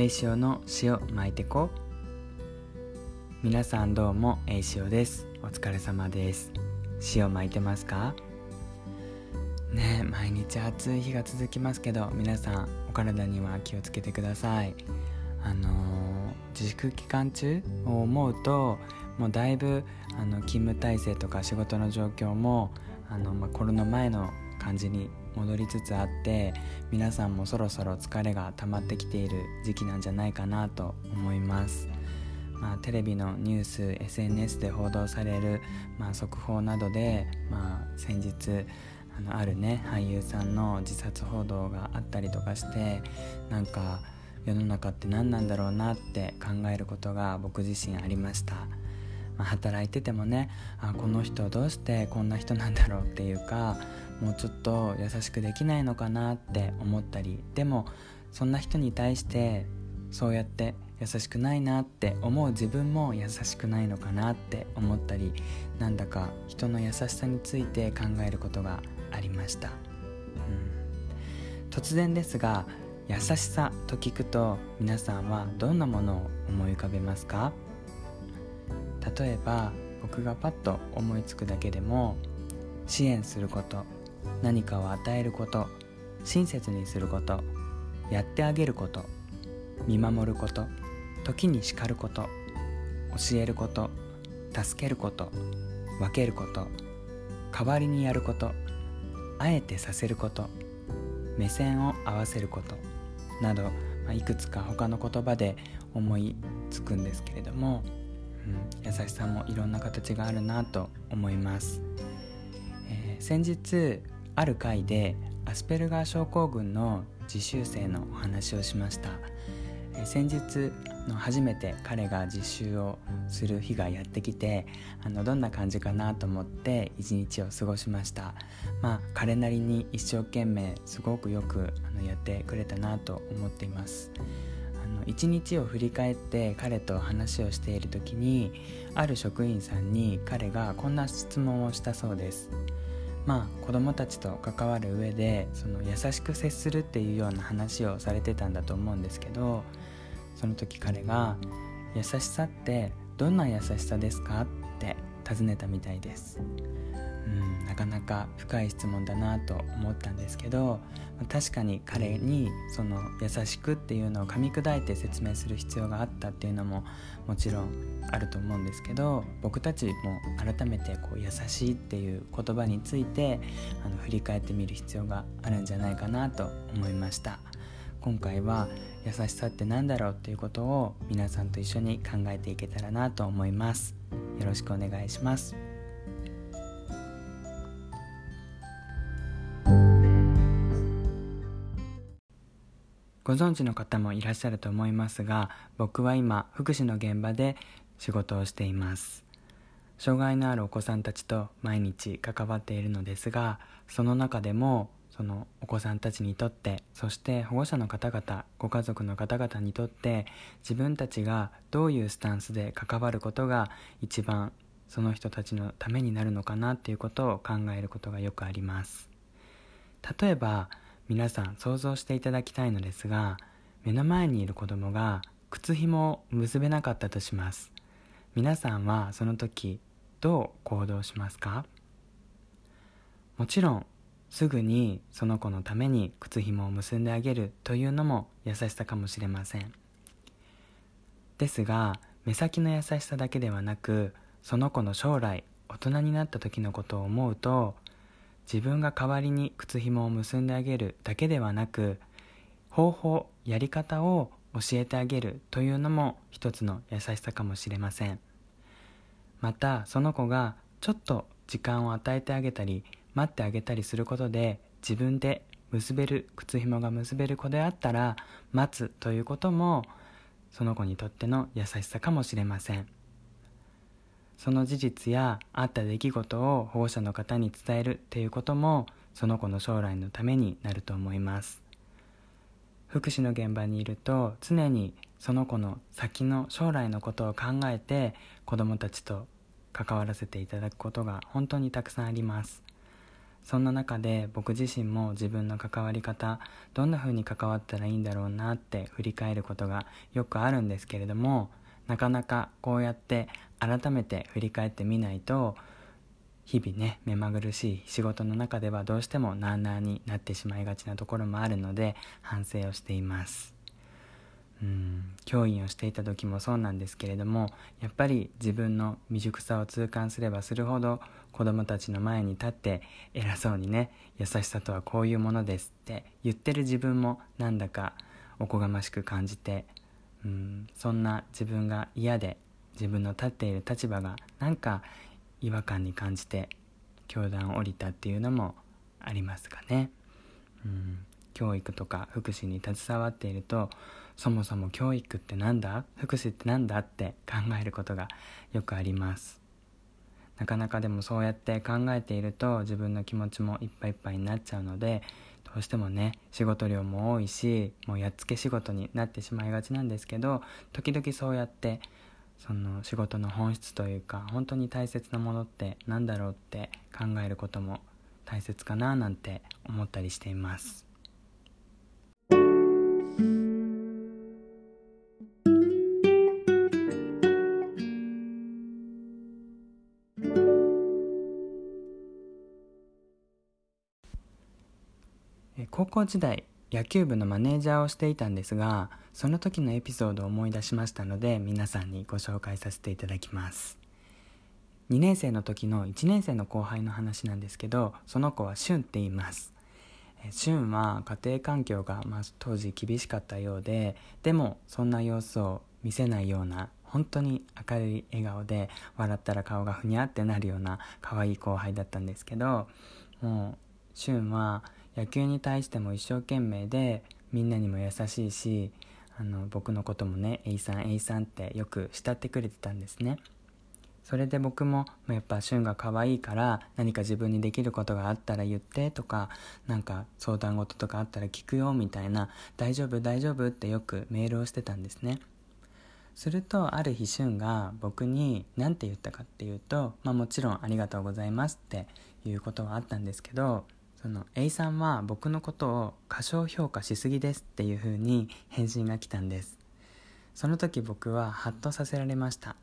栄潮の塩巻いてこ皆さんどうも栄潮です。お疲れ様です。塩巻いてますか？ね毎日暑い日が続きますけど皆さんお体には気をつけてください。あのー、自粛期間中を思うともうだいぶあの勤務体制とか仕事の状況もあの、まあ、コロナ前の感じに戻りつつあって皆さんもそろそろ疲れが溜まってきている時期なんじゃないかなと思います。まあ、テレビのニュース SNS で報道される、まあ、速報などで、まあ、先日あのあるね俳優さんの自殺報道があったりとかしてなんか世の中って何なんだろうなって考えることが僕自身ありました。まあ、働いててもねあこの人どうしてこんな人なんだろうっていうかもうちょっと優しくできないのかなって思ったりでもそんな人に対してそうやって優しくないなって思う自分も優しくないのかなって思ったりなんだか人の優しさについて考えることがありました、うん、突然ですが優しさと聞くと皆さんはどんなものを思い浮かべますか？例えば僕がパッと思いつくだけでも支援すること。何かを与えること親切にすることやってあげること見守ること時に叱ること教えること助けること分けること代わりにやることあえてさせること目線を合わせることなど、まあ、いくつか他の言葉で思いつくんですけれども、うん、優しさもいろんな形があるなと思います、先日ある回でアスペルガー症候群の実習生のお話をしました、先日の初めて彼が実習をする日がやってきてあのどんな感じかなと思って一日を過ごしました。まあ彼なりに一生懸命すごくよくあのやってくれたなと思っています。あの一日を振り返って彼と話をしている時にある職員さんに彼がこんな質問をしたそうです。まあ子どもたちと関わる上でその優しく接するっていうような話をされてたんだと思うんですけどその時彼が「優しさってどんな優しさですか?」って尋ねたみたいです。うんなかなか深い質問だなと思ったんですけど確かに彼にその優しくっていうのを噛み砕いて説明する必要があったっていうのももちろんあると思うんですけど僕たちも改めてこう優しいっていう言葉についてあの振り返ってみる必要があるんじゃないかなと思いました。今回は優しさって何だろうっていうことを皆さんと一緒に考えていけたらなと思います。よろしくお願いします。ご存知の方もいらっしゃると思いますが僕は今福祉の現場で仕事をしています。障害のあるお子さんたちと毎日関わっているのですがその中でもそのお子さんたちにとってそして保護者の方々ご家族の方々にとって自分たちがどういうスタンスで関わることが一番その人たちのためになるのかなっていうことを考えることがよくあります。例えば皆さん想像していただきたいのですが目の前にいる子供が靴紐を結べなかったとします。皆さんはその時どう行動しますか？もちろんすぐにその子のために靴紐を結んであげるというのも優しさかもしれません。ですが目先の優しさだけではなくその子の将来大人になった時のことを思うと自分が代わりに靴紐を結んであげるだけではなく方法やり方を教えてあげるというのも一つの優しさかもしれません。またその子がちょっと時間を与えてあげたり待ってあげたりすることで自分で結べる靴紐が結べる子であったら待つということもその子にとっての優しさかもしれません。その事実やあった出来事を保護者の方に伝えるっていうこともその子の将来のためになると思います。福祉の現場にいると常にその子の先の将来のことを考えて子どもたちと関わらせていただくことが本当にたくさんあります。そんな中で僕自身も自分の関わり方どんな風に関わったらいいんだろうなって振り返ることがよくあるんですけれどもなかなかこうやって改めて振り返ってみないと日々ね目まぐるしい仕事の中ではどうしてもなあなあになってしまいがちなところもあるので反省をしています。うん教員をしていた時もそうなんですけれどもやっぱり自分の未熟さを痛感すればするほど子供たちの前に立って偉そうにね優しさとはこういうものですって言ってる自分もなんだかおこがましく感じてうんそんな自分が嫌で自分の立っている立場がなんか違和感に感じて教団を降りたっていうのもありますかね。うん。教育とか福祉に携わっているとそもそも教育って何だ？福祉って何だって考えることがよくあります。なかなかでもそうやって考えていると自分の気持ちもいっぱいいっぱいになっちゃうのでどうしてもね仕事量も多いしもうやっつけ仕事になってしまいがちなんですけど時々そうやってその仕事の本質というか本当に大切なものって何だろうって考えることも大切かななんて思ったりしています。高校時代野球部のマネージャーをしていたんですがその時のエピソードを思い出しましたので皆さんにご紹介させていただきます。2年生の時の1年生の後輩の話なんですけどその子はシュンって言います。シュンは家庭環境が、まあ、当時厳しかったようででもそんな様子を見せないような本当に明るい笑顔で笑ったら顔がふにゃってなるような可愛い後輩だったんですけどもうシュンは野球に対しても一生懸命でみんなにも優しいしあの僕のこともね「エイさんエイさん」ってよく慕ってくれてたんですね。それで僕もやっぱ旬が可愛いから何か自分にできることがあったら言ってとかなんか相談事とかあったら聞くよみたいな大丈夫大丈夫ってよくメールをしてたんですね。するとある日旬が僕に何て言ったかっていうと、まあ、もちろんありがとうございますっていうことはあったんですけどその A さんは僕のことを過小評価しすぎですっていう風に返信が来たんです。その時僕はハッとさせられました。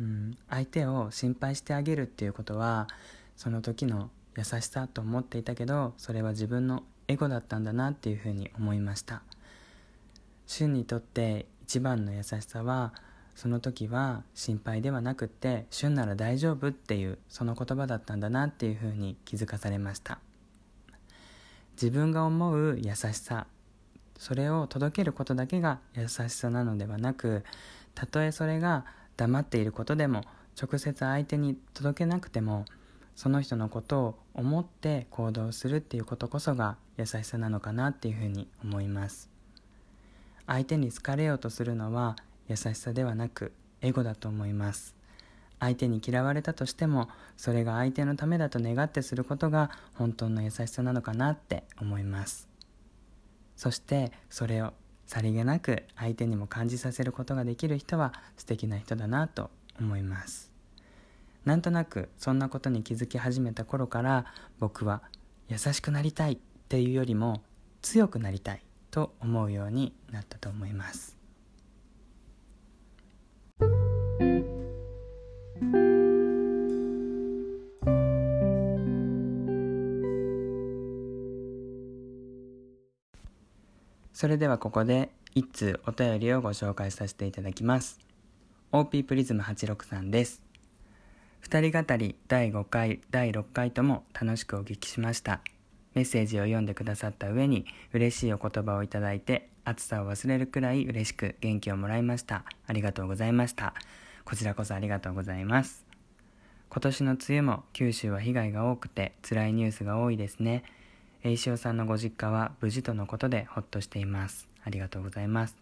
うん。相手を心配してあげるっていうことはその時の優しさと思っていたけどそれは自分のエゴだったんだなっていうふうに思いました。旬にとって一番の優しさはその時は心配ではなくって「旬なら大丈夫」っていうその言葉だったんだなっていうふうに気づかされました。自分が思う優しさそれを届けることだけが優しさなのではなくたとえそれが黙っていることでも直接相手に届けなくてもその人のことを思って行動するっていうことこそが優しさなのかなっていうふうに思います。相手に好かれようとするのは優しさではなくエゴだと思います。相手に嫌われたとしてもそれが相手のためだと願ってすることが本当の優しさなのかなって思います。そしてそれをさりげなく相手にも感じさせることができる人は素敵な人だなと思います。なんとなくそんなことに気づき始めた頃から僕は優しくなりたいっていうよりも強くなりたいと思うようになったと思います。それではここで一通お便りをご紹介させていただきます。OP プリズム863です。二人語り第5回第6回とも楽しくお聞きしました。メッセージを読んでくださった上に嬉しいお言葉をいただいて暑さを忘れるくらい嬉しく元気をもらいました。ありがとうございました。こちらこそありがとうございます。今年の梅雨も九州は被害が多くて辛いニュースが多いですね。栄潮さんのご実家は無事とのことでほっとしています。ありがとうございます。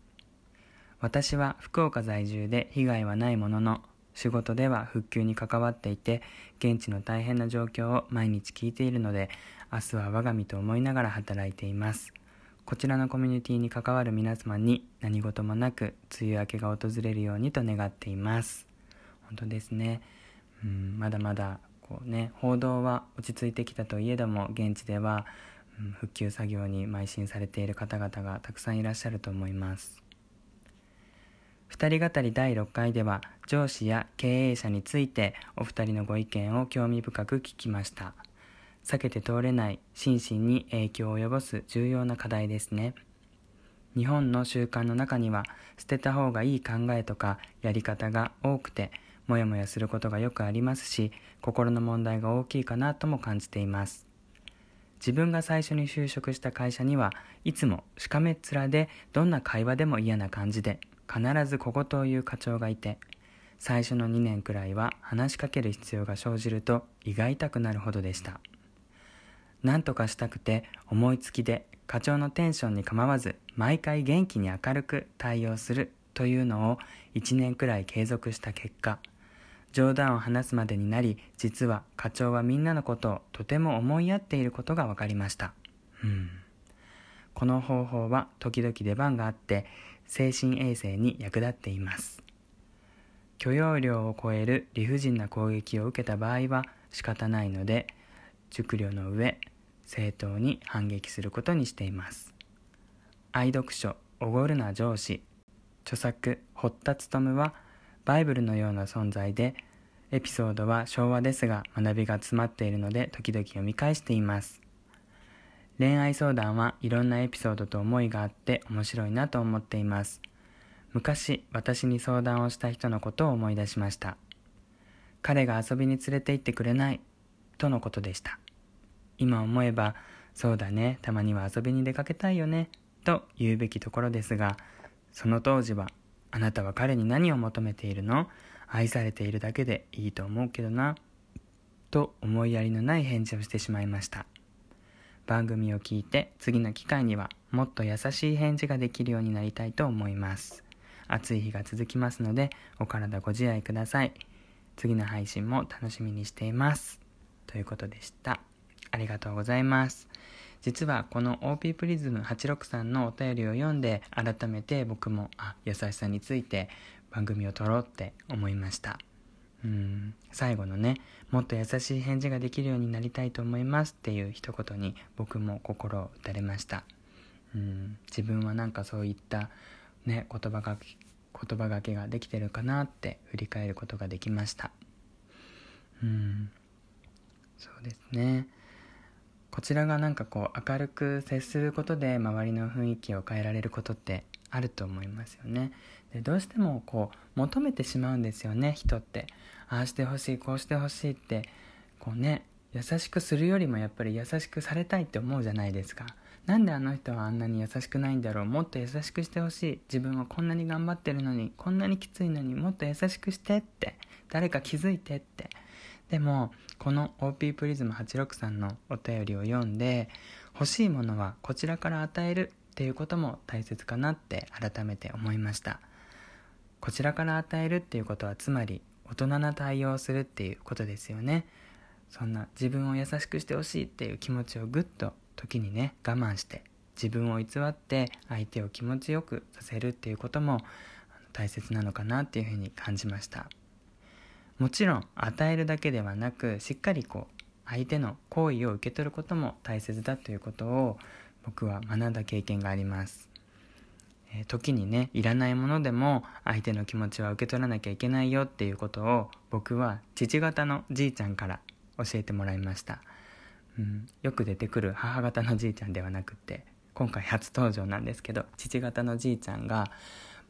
私は福岡在住で被害はないものの仕事では復旧に関わっていて現地の大変な状況を毎日聞いているので明日は我が身と思いながら働いています。こちらのコミュニティに関わる皆様に何事もなく梅雨明けが訪れるようにと願っています。本当ですね。うんまだまだこうね報道は落ち着いてきたといえども現地では、うん、復旧作業に邁進されている方々がたくさんいらっしゃると思います。2人語り第6回では上司や経営者についてお二人のご意見を興味深く聞きました。避けて通れない心身に影響を及ぼす重要な課題ですね。日本の習慣の中には捨てた方がいい考えとかやり方が多くてもやもやすることがよくありますし心の問題が大きいかなとも感じています。自分が最初に就職した会社にはいつもしかめっ面でどんな会話でも嫌な感じで必ず小言を言う課長がいて最初の2年くらいは話しかける必要が生じると胃が痛くなるほどでした。何とかしたくて思いつきで課長のテンションに構わず毎回元気に明るく対応するというのを1年くらい継続した結果冗談を話すまでになり実は課長はみんなのことをとても思いやっていることが分かりました。うん。この方法は時々出番があって精神衛生に役立っています。許容量を超える理不尽な攻撃を受けた場合は仕方ないので熟慮の上正当に反撃することにしています。愛読書「おごるな上司」著作堀田勉はバイブルのような存在でエピソードは昭和ですが学びが詰まっているので時々読み返しています。恋愛相談はいろんなエピソードと思いがあって面白いなと思っています。昔私に相談をした人のことを思い出しました。彼が遊びに連れて行ってくれない。とのことでした。今思えばそうだね。たまには遊びに出かけたいよね。と言うべきところですがその当時はあなたは彼に何を求めているの？愛されているだけでいいと思うけどなと思いやりのない返事をしてしまいました。番組を聞いて次の機会にはもっと優しい返事ができるようになりたいと思います。暑い日が続きますのでお体ご自愛ください。次の配信も楽しみにしています。ということでした。ありがとうございます。実はこの OP プリズム863のお便りを読んで改めて僕もあ優しさについて番組を撮ろうって思いました。うん。最後のねもっと優しい返事ができるようになりたいと思いますっていう一言に僕も心を打たれました。うん。自分はなんかそういったね言葉が言葉がけができてるかなって振り返ることができました。うん。そうですね。こちらがなんかこう明るく接することで周りの雰囲気を変えられることってあると思いますよね。でどうしてもこう求めてしまうんですよね人って。ああしてほしいこうしてほしいって。こうね優しくするよりもやっぱり優しくされたいって思うじゃないですか。なんであの人はあんなに優しくないんだろう。もっと優しくしてほしい。自分はこんなに頑張ってるのにこんなにきついのにもっと優しくしてって。誰か気づいてって。でもこの OP プリズム863のお便りを読んで欲しいものはこちらから与えるっていうことも大切かなって改めて思いました。こちらから与えるっていうことはつまり大人な対応をするっていうことですよね。そんな自分を優しくしてほしいっていう気持ちをぐっと時にね我慢して自分を偽って相手を気持ちよくさせるっていうことも大切なのかなっていうふうに感じました。もちろん与えるだけではなくしっかりこう相手の好意を受け取ることも大切だということを僕は学んだ経験があります。時にねいらないものでも相手の気持ちは受け取らなきゃいけないよっていうことを僕は父方のじいちゃんから教えてもらいました、うん、よく出てくる母方のじいちゃんではなくって今回初登場なんですけど父方のじいちゃんが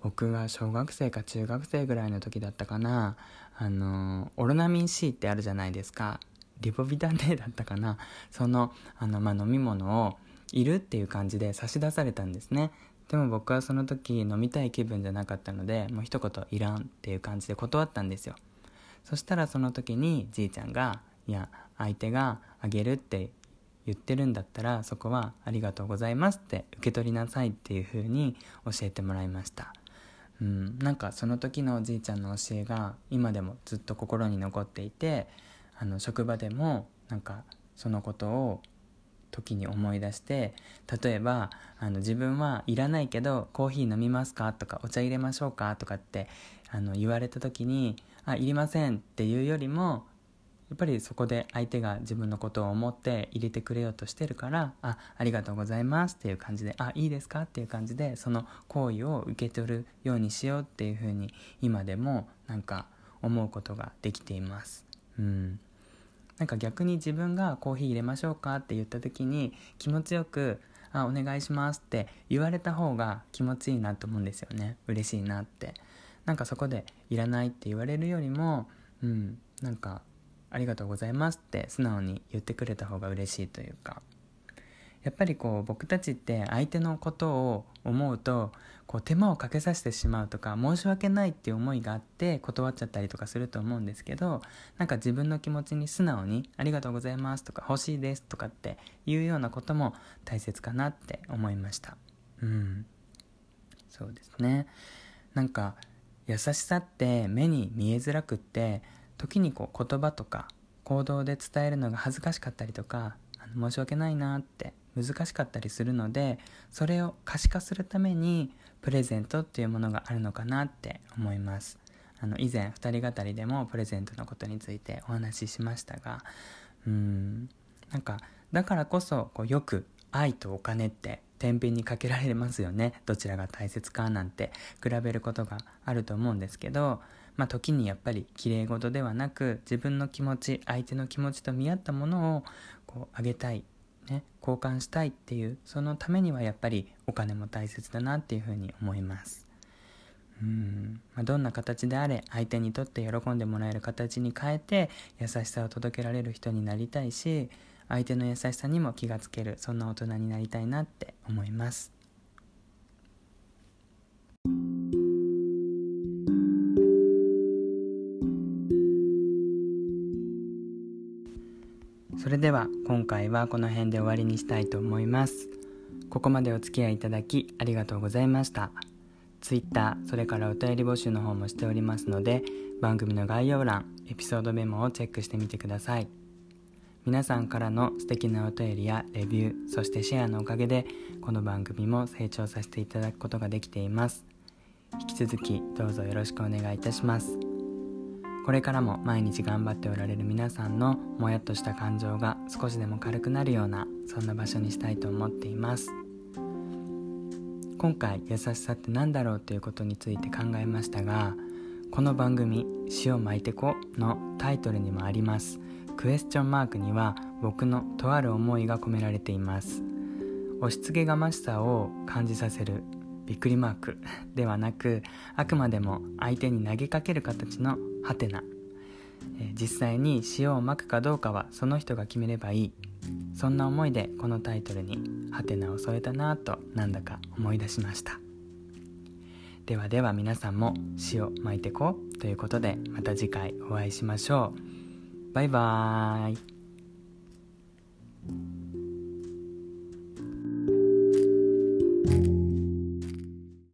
僕が小学生か中学生ぐらいの時だったかなあのオロナミン C ってあるじゃないですか。リポビタン D だったかな。そのあの、まあ、飲み物をいるっていう感じで差し出されたんですね。でも僕はその時飲みたい気分じゃなかったのでもう一言いらんっていう感じで断ったんですよ。そしたらその時にじいちゃんが「いや相手があげるって言ってるんだったらそこはありがとうございますって受け取りなさい」っていう風に教えてもらいました。うん、なんかその時のおじいちゃんの教えが今でもずっと心に残っていてあの職場でもなんかそのことを時に思い出して例えばあの自分はいらないけどコーヒー飲みますかとかお茶入れましょうかとかってあの言われた時にあいりませんっていうよりもやっぱりそこで相手が自分のことを思って入れてくれようとしてるから「あありがとうございます」っていう感じで「あいいですか?」っていう感じでその行為を受け取るようにしようっていうふうに今でもなんか思うことができています。うんなんか逆に自分がコーヒー入れましょうかって言った時に気持ちよく「あお願いします」って言われた方が気持ちいいなと思うんですよね。嬉しいなって。なんかそこで「いらない」って言われるよりもうんなんかありがとうございますって素直に言ってくれた方が嬉しいというか。やっぱりこう僕たちって相手のことを思うとこう手間をかけさせてしまうとか申し訳ないっていう思いがあって断っちゃったりとかすると思うんですけどなんか自分の気持ちに素直に「ありがとうございます」とか「欲しいです」とかっていうようなことも大切かなって思いました。うん。そうですね。なんか優しさって目に見えづらくって時にこう言葉とか行動で伝えるのが恥ずかしかったりとか申し訳ないなって難しかったりするのでそれを可視化するためにプレゼントっていうものがあるのかなって思います。あの以前2人語りでもプレゼントのことについてお話ししましたがうんなんかだからこそこうよく愛とお金って天秤にかけられますよね。どちらが大切かなんて比べることがあると思うんですけどまあ、時にやっぱりきれい事ではなく自分の気持ち相手の気持ちと見合ったものをこうあげたい、ね、交換したいっていうそのためにはやっぱりお金も大切だなっていうふうに思います。うん、まあ、どんな形であれ相手にとって喜んでもらえる形に変えて優しさを届けられる人になりたいし相手の優しさにも気がつけるそんな大人になりたいなって思います。それでは今回はこの辺で終わりにしたいと思います。ここまでお付き合いいただきありがとうございました。Twitter それからお便り募集の方もしておりますので番組の概要欄エピソードメモをチェックしてみてください。皆さんからの素敵なお便りやレビューそしてシェアのおかげでこの番組も成長させていただくことができています。引き続きどうぞよろしくお願いいたします。これからも毎日頑張っておられる皆さんのもやっとした感情が少しでも軽くなるようなそんな場所にしたいと思っています。今回優しさって何だろうということについて考えましたがこの番組「塩巻いてこ」のタイトルにもあります。クエスチョンマークには僕のとある思いが込められています。押し付けがましさを感じさせるびっくりマークではなくあくまでも相手に投げかける形のはてな、実際に塩をまくかどうかはその人が決めればいい。そんな思いでこのタイトルにハテナを添えたなぁとなんだか思い出しました。ではでは皆さんも塩まいてこうということでまた次回お会いしましょう。バイバーイ。